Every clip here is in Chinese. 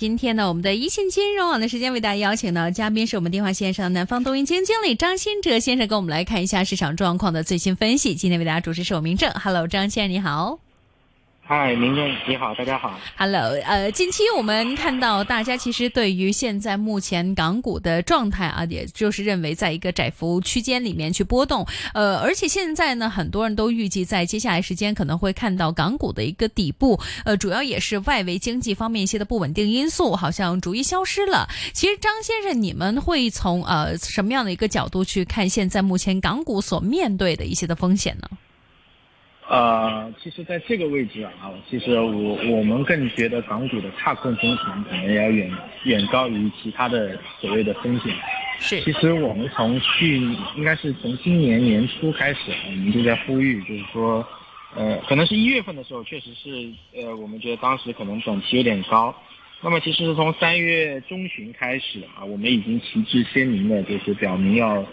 今天呢，我们的一线金融网的时间为大家邀请到嘉宾是我们电话线上南方东银基金经理张新哲先生，跟我们来看一下市场状况的最新分析。今天为大家主持是我明正，Hello，张先生你好。嗨，明正你好，大家好。Hello，呃，近期我们看到大家其实对于现在目前港股的状态啊，也就是认为在一个窄幅区间里面去波动，呃，而且现在呢，很多人都预计在接下来时间可能会看到港股的一个底部，呃，主要也是外围经济方面一些的不稳定因素好像逐一消失了。其实张先生，你们会从呃什么样的一个角度去看现在目前港股所面对的一些的风险呢？呃，其实，在这个位置啊，其实我我们更觉得港股的踏空风险可能要远远高于其他的所谓的风险。是。其实我们从去应该是从今年年初开始，我们就在呼吁，就是说，呃，可能是一月份的时候，确实是，呃，我们觉得当时可能短期有点高。那么，其实是从三月中旬开始啊，我们已经旗帜鲜明的，就是表明要。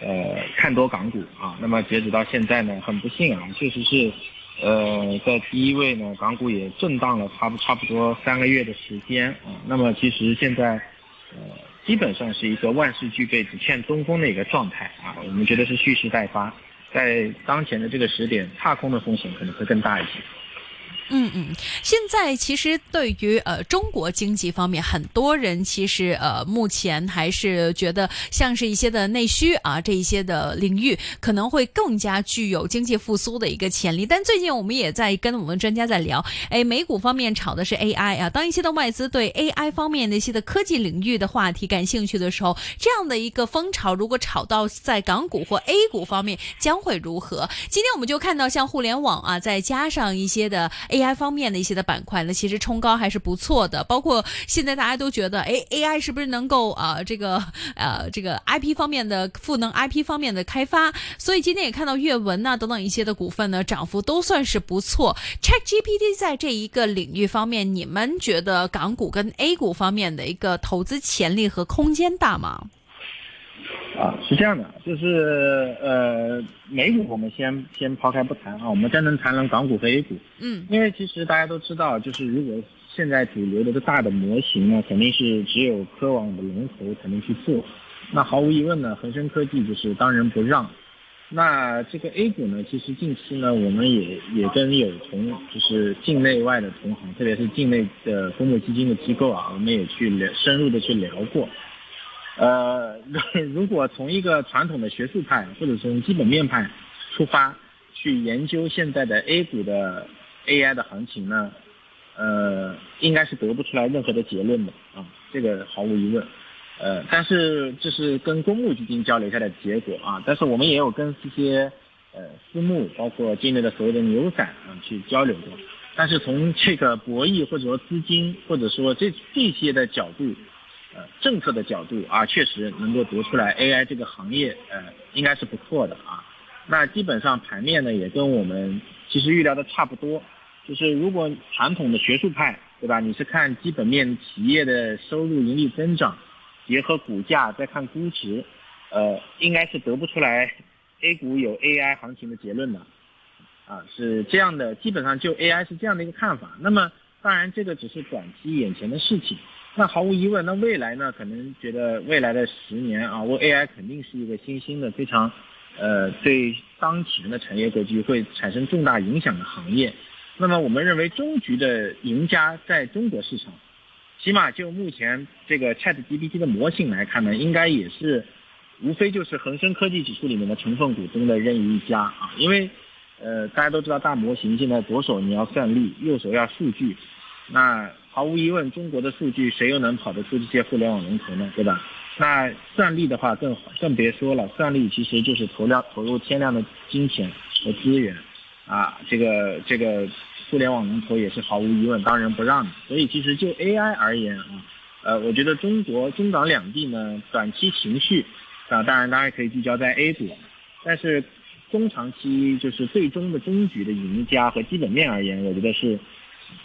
呃，看多港股啊，那么截止到现在呢，很不幸啊，确实是，呃，在第一位呢，港股也震荡了差不差不多三个月的时间啊，那么其实现在，呃，基本上是一个万事俱备只欠东风的一个状态啊，我们觉得是蓄势待发，在当前的这个时点，踏空的风险可能会更大一些。嗯嗯，现在其实对于呃中国经济方面，很多人其实呃目前还是觉得像是一些的内需啊这一些的领域可能会更加具有经济复苏的一个潜力。但最近我们也在跟我们专家在聊，哎，美股方面炒的是 AI 啊，当一些的外资对 AI 方面的一些的科技领域的话题感兴趣的时候，这样的一个风潮如果炒到在港股或 A 股方面将会如何？今天我们就看到像互联网啊，再加上一些的 A。AI 方面的一些的板块呢，其实冲高还是不错的。包括现在大家都觉得，哎，AI 是不是能够啊，这个呃，这个 IP 方面的赋能 IP 方面的开发？所以今天也看到阅文呐等等一些的股份呢，涨幅都算是不错。ChatGPT 在这一个领域方面，你们觉得港股跟 A 股方面的一个投资潜力和空间大吗？啊，是这样的，就是呃，美股我们先先抛开不谈啊，我们单纯谈论港股和 A 股。嗯，因为其实大家都知道，就是如果现在主流的大的模型呢，肯定是只有科网的龙头才能去做。那毫无疑问呢，恒生科技就是当仁不让。那这个 A 股呢，其实近期呢，我们也也跟有同就是境内外的同行，特别是境内的公募基金的机构啊，我们也去聊深入的去聊过。呃，如果从一个传统的学术派或者从基本面派出发去研究现在的 A 股的 AI 的行情呢，呃，应该是得不出来任何的结论的啊，这个毫无疑问。呃，但是这是跟公募基金交流下的结果啊，但是我们也有跟这些呃私募，包括境内的所谓的牛散啊去交流过，但是从这个博弈或者说资金或者说这这些的角度。政策的角度啊，确实能够读出来 AI 这个行业，呃，应该是不错的啊。那基本上盘面呢，也跟我们其实预料的差不多。就是如果传统的学术派，对吧？你是看基本面企业的收入盈利增长，结合股价再看估值，呃，应该是得不出来 A 股有 AI 行情的结论的。啊，是这样的，基本上就 AI 是这样的一个看法。那么，当然这个只是短期眼前的事情。那毫无疑问，那未来呢？可能觉得未来的十年啊，我 AI 肯定是一个新兴的、非常，呃，对当前的产业格局会产生重大影响的行业。那么我们认为，终局的赢家在中国市场，起码就目前这个 ChatGPT 的模型来看呢，应该也是，无非就是恒生科技指数里面的成分股中的任意一家啊。因为，呃，大家都知道大模型现在左手你要算力，右手要数据。那毫无疑问，中国的数据谁又能跑得出这些互联网龙头呢？对吧？那算力的话更更别说了，算力其实就是投量投入天量的金钱和资源，啊，这个这个互联网龙头也是毫无疑问当仁不让的。所以其实就 AI 而言啊，呃，我觉得中国中港两地呢，短期情绪啊，当然当然可以聚焦在 A 股，但是中长期就是最终的终局的赢家和基本面而言，我觉得是。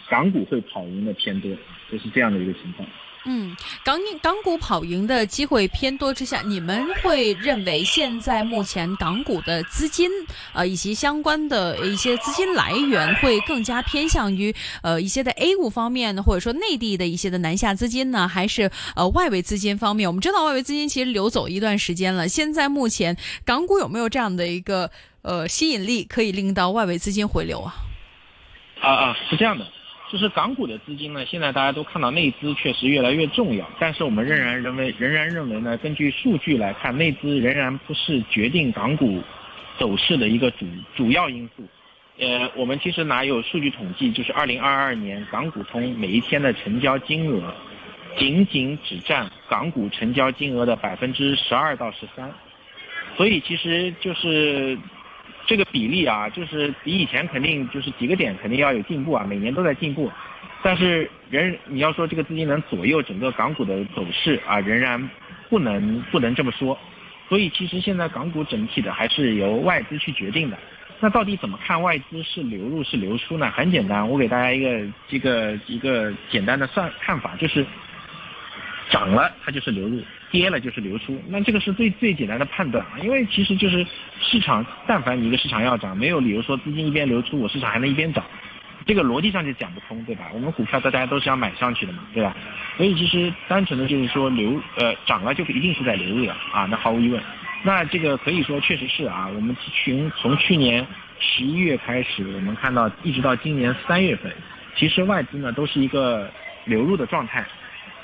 港股会跑赢的偏多，就是这样的一个情况。嗯，港港股跑赢的机会偏多之下，你们会认为现在目前港股的资金，呃，以及相关的一些资金来源会更加偏向于呃一些的 A 股方面，或者说内地的一些的南下资金呢，还是呃外围资金方面？我们知道外围资金其实流走一段时间了，现在目前港股有没有这样的一个呃吸引力，可以令到外围资金回流啊？啊啊，是这样的。就是港股的资金呢，现在大家都看到内资确实越来越重要，但是我们仍然认为，仍然认为呢，根据数据来看，内资仍然不是决定港股走势的一个主主要因素。呃，我们其实哪有数据统计，就是二零二二年港股通每一天的成交金额，仅仅只占港股成交金额的百分之十二到十三，所以其实就是。这个比例啊，就是比以前肯定就是几个点肯定要有进步啊，每年都在进步，但是人你要说这个资金能左右整个港股的走势啊，仍然不能不能这么说，所以其实现在港股整体的还是由外资去决定的。那到底怎么看外资是流入是流出呢？很简单，我给大家一个一个一个简单的算看法，就是涨了它就是流入。跌了就是流出，那这个是最最简单的判断啊，因为其实就是市场，但凡一个市场要涨，没有理由说资金一边流出，我市场还能一边涨，这个逻辑上就讲不通，对吧？我们股票大家都是要买上去的嘛，对吧？所以其实单纯的就是说流呃涨了就是一定是在流入了啊，那毫无疑问，那这个可以说确实是啊，我们群从去年十一月开始，我们看到一直到今年三月份，其实外资呢都是一个流入的状态。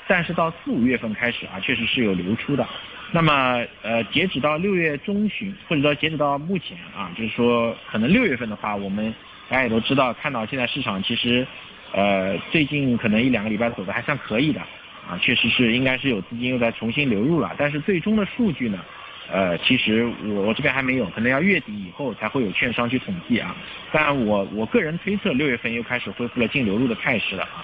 但是到四五月份开始啊，确实是有流出的。那么呃，截止到六月中旬，或者说截止到目前啊，就是说可能六月份的话，我们大家也都知道，看到现在市场其实呃最近可能一两个礼拜走的还算可以的啊，确实是应该是有资金又在重新流入了。但是最终的数据呢，呃，其实我我这边还没有，可能要月底以后才会有券商去统计啊。但我我个人推测，六月份又开始恢复了净流入的态势了啊。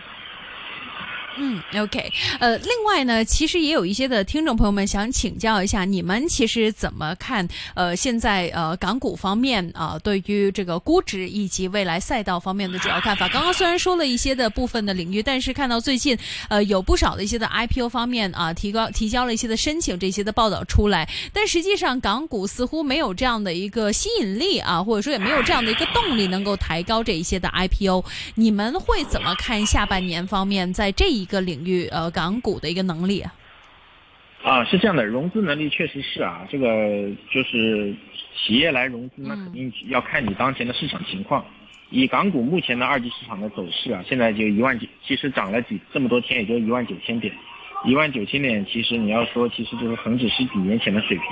嗯，OK，呃，另外呢，其实也有一些的听众朋友们想请教一下，你们其实怎么看？呃，现在呃港股方面啊，对于这个估值以及未来赛道方面的主要看法。刚刚虽然说了一些的部分的领域，但是看到最近呃有不少的一些的 IPO 方面啊，提高提交了一些的申请，这些的报道出来，但实际上港股似乎没有这样的一个吸引力啊，或者说也没有这样的一个动力能够抬高这一些的 IPO。你们会怎么看下半年方面在这一？一个领域，呃，港股的一个能力啊，啊，是这样的，融资能力确实是啊，这个就是企业来融资，那肯定要看你当前的市场情况。以港股目前的二级市场的走势啊，现在就一万九，其实涨了几这么多天，也就一万九千点，一万九千点，其实你要说，其实就是恒指十几年前的水平，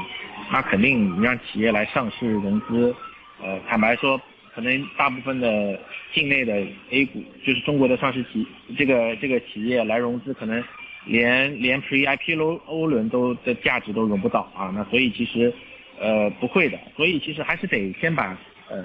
那肯定你让企业来上市融资，呃，坦白说。可能大部分的境内的 A 股，就是中国的上市企这个这个企业来融资，可能连连 Pre IPO 欧轮都的价值都融不到啊。那所以其实呃不会的，所以其实还是得先把呃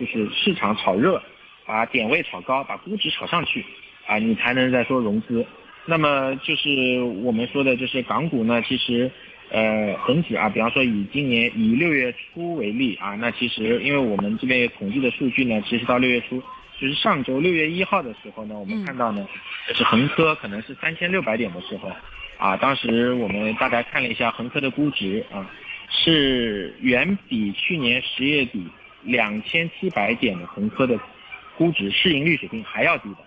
就是市场炒热，把点位炒高，把估值炒上去啊，你才能再说融资。那么就是我们说的就是港股呢，其实。呃，恒指啊，比方说以今年以六月初为例啊，那其实因为我们这边有统计的数据呢，其实到六月初，就是上周六月一号的时候呢，我们看到呢，就是恒科可能是三千六百点的时候，啊，当时我们大概看了一下恒科的估值啊，是远比去年十月底两千七百点的恒科的估值市盈率水平还要低的，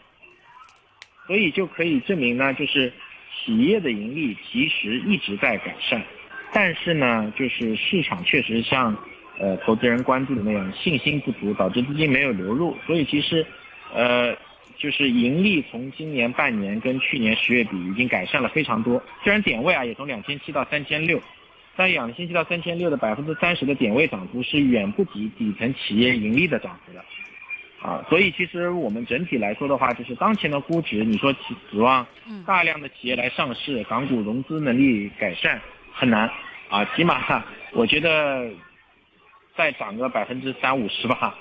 所以就可以证明呢，就是。企业的盈利其实一直在改善，但是呢，就是市场确实像，呃，投资人关注的那样，信心不足导致资金没有流入，所以其实，呃，就是盈利从今年半年跟去年十月比已经改善了非常多，虽然点位啊也从两千七到三千六，但两千七到三千六的百分之三十的点位涨幅是远不及底层企业盈利的涨幅的。啊，所以其实我们整体来说的话，就是当前的估值，你说指望大量的企业来上市，港股融资能力改善很难啊，起码我觉得再涨个百分之三五十吧。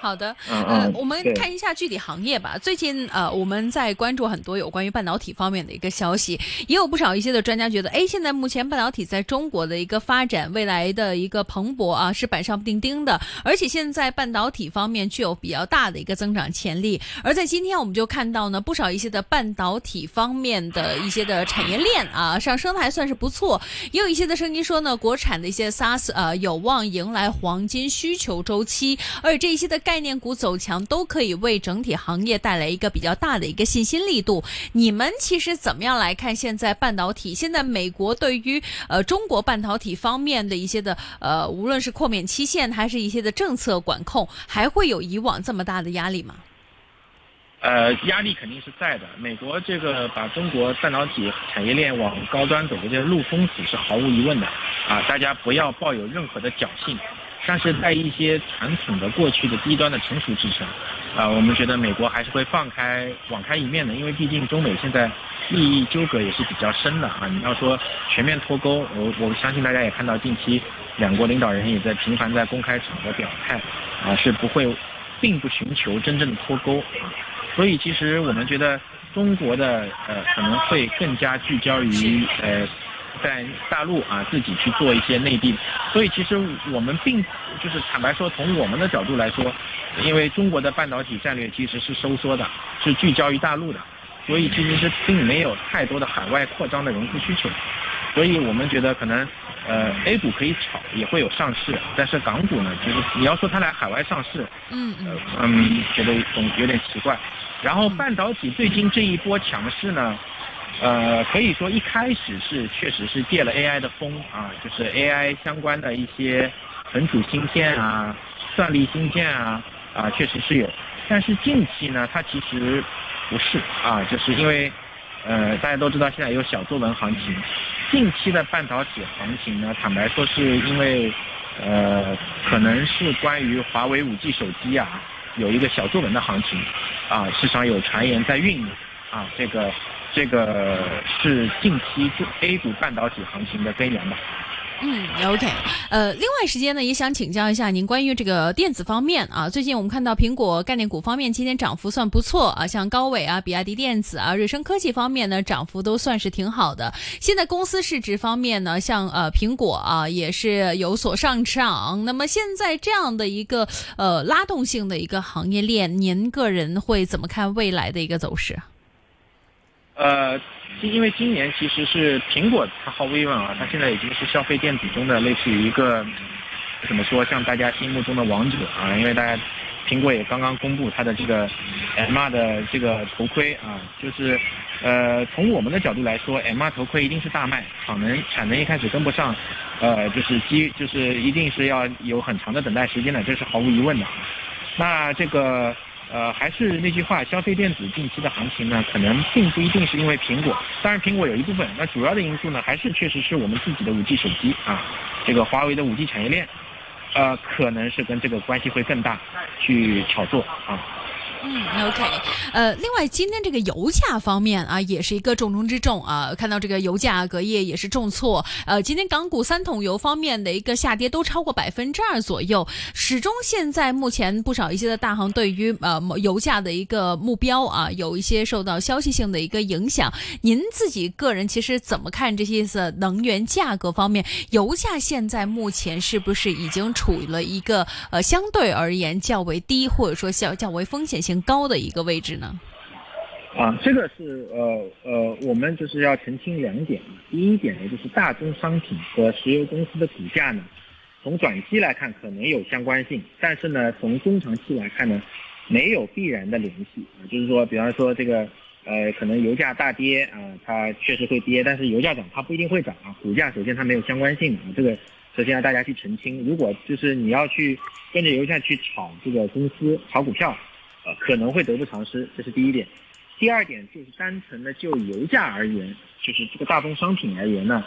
好的，嗯呃嗯，我们看一下具体行业吧。最近呃，我们在关注很多有关于半导体方面的一个消息，也有不少一些的专家觉得，哎，现在目前半导体在中国的一个发展，未来的一个蓬勃啊，是板上钉钉的，而且现在半导体方面具有比较大的一个增长潜力。而在今天，我们就看到呢，不少一些的半导体方面的一些的产业链啊，上升的还算是不错。也有一些的声音说呢，国产的一些 SaaS 呃有望迎来黄金需求周期，而且这一些的概念股走强，都可以为整体行业带来一个比较大的一个信心力度。你们其实怎么样来看现在半导体？现在美国对于呃中国半导体方面的一些的呃，无论是扩免期限还是一些的政策管控，还会有以往这么大的压力吗？呃，压力肯定是在的。美国这个把中国半导体产业链往高端走的这个路封死是毫无疑问的啊，大家不要抱有任何的侥幸。但是在一些传统的过去的低端的成熟制程，啊，我们觉得美国还是会放开网开一面的，因为毕竟中美现在利益纠葛也是比较深的啊。你要说全面脱钩，我我相信大家也看到近期两国领导人也在频繁在公开场合表态，啊，是不会，并不寻求真正的脱钩啊。所以其实我们觉得中国的呃可能会更加聚焦于呃在大陆啊自己去做一些内地，所以其实我们并就是坦白说，从我们的角度来说，因为中国的半导体战略其实是收缩的，是聚焦于大陆的，所以其实是并没有太多的海外扩张的融资需求，所以我们觉得可能呃 A 股可以炒，也会有上市，但是港股呢，就是你要说它来海外上市，嗯呃嗯嗯，觉得总有点奇怪。然后半导体最近这一波强势呢，呃，可以说一开始是确实是借了 AI 的风啊，就是 AI 相关的一些存储芯片啊、算力芯片啊啊，确实是有。但是近期呢，它其实不是啊，就是因为呃大家都知道现在有小作文行情，近期的半导体行情呢，坦白说是因为呃可能是关于华为 5G 手机啊。有一个小作文的行情，啊，市场有传言在酝酿，啊，这个这个是近期就 A 股半导体行情的根源吧。嗯，OK，呃，另外时间呢，也想请教一下您关于这个电子方面啊，最近我们看到苹果概念股方面今天涨幅算不错啊，像高伟啊、比亚迪电子啊、瑞声科技方面呢，涨幅都算是挺好的。现在公司市值方面呢，像呃苹果啊也是有所上涨。那么现在这样的一个呃拉动性的一个行业链，您个人会怎么看未来的一个走势？呃，因为今年其实是苹果，它毫无疑问啊，它现在已经是消费电子中的类似于一个怎么说，像大家心目中的王者啊。因为大家苹果也刚刚公布它的这个 M2 的这个头盔啊，就是呃从我们的角度来说，M2 头盔一定是大卖，产能产能一开始跟不上，呃就是基就是一定是要有很长的等待时间的，这是毫无疑问的。那这个。呃，还是那句话，消费电子近期的行情呢，可能并不一定是因为苹果，当然苹果有一部分，那主要的因素呢，还是确实是我们自己的五 G 手机啊，这个华为的五 G 产业链，呃，可能是跟这个关系会更大，去炒作啊。嗯，OK，呃，另外今天这个油价方面啊，也是一个重中之重啊。看到这个油价隔夜也是重挫，呃，今天港股三桶油方面的一个下跌都超过百分之二左右。始终现在目前不少一些的大行对于呃油价的一个目标啊，有一些受到消息性的一个影响。您自己个人其实怎么看这些的能源价格方面？油价现在目前是不是已经处于了一个呃相对而言较为低，或者说较较为风险性高的一个位置呢？啊，这个是呃呃，我们就是要澄清两点啊。第一点呢，就是大宗商品和石油公司的股价呢，从短期来看可能有相关性，但是呢，从中长期来看呢，没有必然的联系啊。就是说，比方说这个呃，可能油价大跌啊，它确实会跌，但是油价涨它不一定会涨啊。股价首先它没有相关性啊，这个首先要大家去澄清。如果就是你要去跟着油价去炒这个公司、炒股票，呃，可能会得不偿失，这是第一点。第二点就是单纯的就油价而言，就是这个大宗商品而言呢，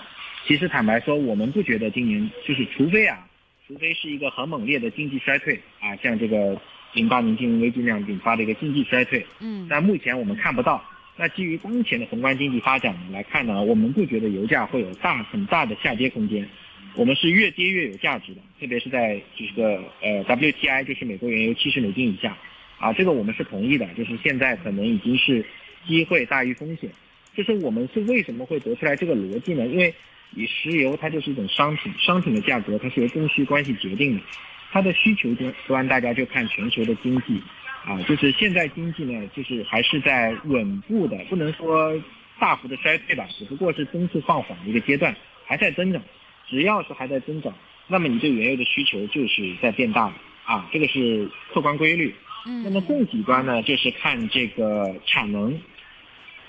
其实坦白说，我们不觉得今年就是除非啊，除非是一个很猛烈的经济衰退啊，像这个零八年金融危机那样引发的一个经济衰退，嗯，但目前我们看不到。那基于当前的宏观经济发展来看呢，我们不觉得油价会有大很大的下跌空间。我们是越跌越有价值的，特别是在这个呃 WTI 就是美国原油七十美金以下，啊，这个我们是同意的，就是现在可能已经是机会大于风险。就是我们是为什么会得出来这个逻辑呢？因为以石油它就是一种商品，商品的价格它是由供需关系决定的，它的需求端端大家就看全球的经济，啊，就是现在经济呢就是还是在稳步的，不能说大幅的衰退吧，只不过是增速放缓的一个阶段，还在增长。只要是还在增长，那么你对原油的需求就是在变大的啊，这个是客观规律。嗯，那么供给端呢，就是看这个产能。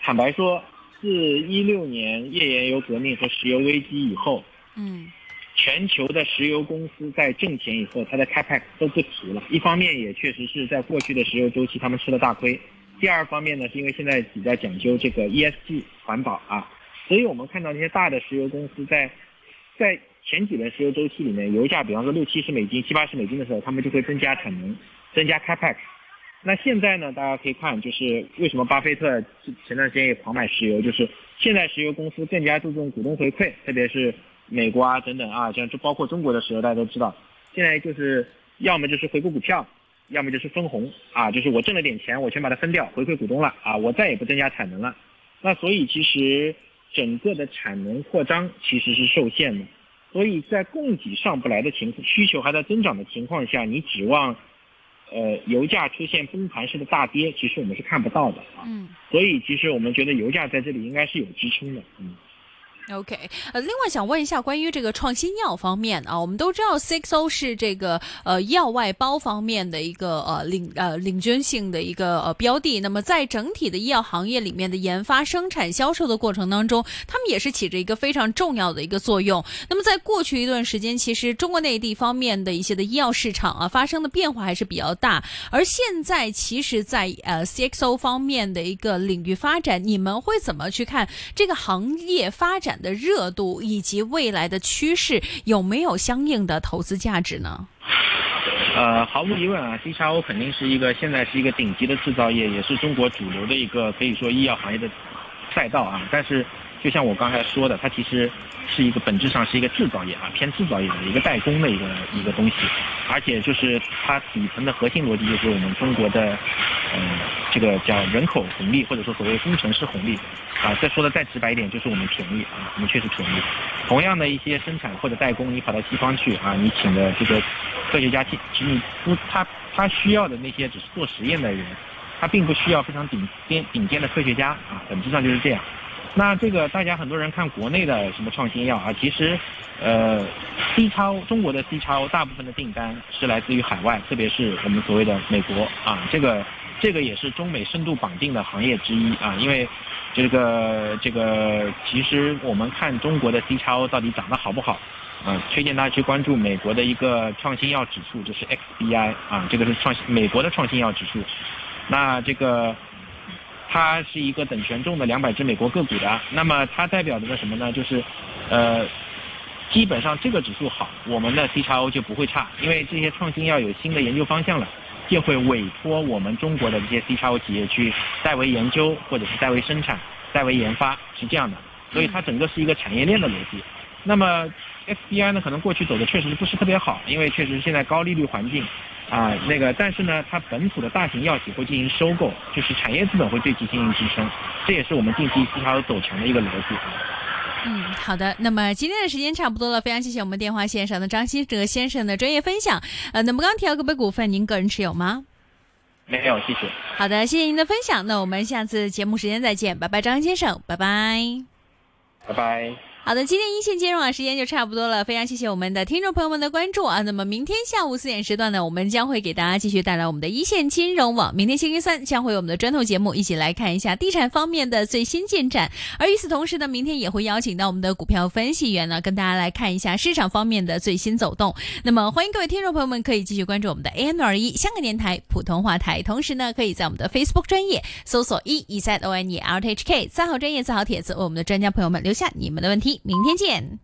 坦白说，自一六年页岩油革命和石油危机以后，嗯，全球的石油公司在挣钱以后，它的 capex 都不提了。一方面也确实是在过去的石油周期他们吃了大亏，第二方面呢，是因为现在比较讲究这个 ESG 环保啊，所以我们看到那些大的石油公司在。在前几轮石油周期里面，油价比方说六七十美金、七八十美金的时候，他们就会增加产能、增加 capex。那现在呢，大家可以看，就是为什么巴菲特前段时间也狂买石油，就是现在石油公司更加注重股东回馈，特别是美国啊等等啊，像就包括中国的石油，大家都知道，现在就是要么就是回购股票，要么就是分红啊，就是我挣了点钱，我全把它分掉回馈股东了啊，我再也不增加产能了。那所以其实。整个的产能扩张其实是受限的，所以在供给上不来的情况，需求还在增长的情况下，你指望，呃，油价出现崩盘式的大跌，其实我们是看不到的啊。嗯。所以其实我们觉得油价在这里应该是有支撑的，嗯。OK，呃，另外想问一下关于这个创新药方面啊，我们都知道 CXO 是这个呃药外包方面的一个呃领呃领军性的一个呃标的。那么在整体的医药行业里面的研发、生产、销售的过程当中，他们也是起着一个非常重要的一个作用。那么在过去一段时间，其实中国内地方面的一些的医药市场啊发生的变化还是比较大。而现在其实，在呃 CXO 方面的一个领域发展，你们会怎么去看这个行业发展？的热度以及未来的趋势有没有相应的投资价值呢？呃，毫无疑问啊，C 叉 O 肯定是一个现在是一个顶级的制造业，也是中国主流的一个可以说医药行业的赛道啊。但是，就像我刚才说的，它其实是一个本质上是一个制造业啊，偏制造业的一个代工的一个一个东西，而且就是它底层的核心逻辑就是我们中国的，嗯，这个叫人口红利或者说所谓工程师红利。啊，再说的再直白一点，就是我们便宜啊，我们确实便宜。同样的一些生产或者代工，你跑到西方去啊，你请的这个科学家，其实你不他他需要的那些只是做实验的人，他并不需要非常顶尖顶尖的科学家啊，本质上就是这样。那这个大家很多人看国内的什么创新药啊，其实呃，C 超中国的 C 超大部分的订单是来自于海外，特别是我们所谓的美国啊，这个这个也是中美深度绑定的行业之一啊，因为。这个这个，其实我们看中国的 C 超到底涨得好不好？嗯，推荐大家去关注美国的一个创新药指数，就是 XBI 啊，这个是创新美国的创新药指数。那这个它是一个等权重的两百只美国个股的，那么它代表着个什么呢？就是呃，基本上这个指数好，我们的 C 超就不会差，因为这些创新要有新的研究方向了。就会委托我们中国的这些 C 超企业去代为研究，或者是代为生产、代为研发，是这样的。所以它整个是一个产业链的逻辑。那么 SBI 呢，可能过去走的确实不是特别好，因为确实现在高利率环境啊，那个，但是呢，它本土的大型药企会进行收购，就是产业资本会对其进行支撑，这也是我们近期 C 超走强的一个逻辑。嗯，好的。那么今天的时间差不多了，非常谢谢我们电话线上的张新哲先生的专业分享。呃，那么刚提到个别股份，您个人持有吗？没有，谢谢。好的，谢谢您的分享。那我们下次节目时间再见，拜拜，张先生，拜拜，拜拜。好的，今天一线金融网时间就差不多了，非常谢谢我们的听众朋友们的关注啊。那么明天下午四点时段呢，我们将会给大家继续带来我们的一线金融网。明天星期三将会有我们的专题节目，一起来看一下地产方面的最新进展。而与此同时呢，明天也会邀请到我们的股票分析员呢，跟大家来看一下市场方面的最新走动。那么欢迎各位听众朋友们可以继续关注我们的 AM 二一香港电台普通话台，同时呢，可以在我们的 Facebook 专业搜索一一三 O N E L T H K 三号专业四号帖子，为我们的专家朋友们留下你们的问题明天见。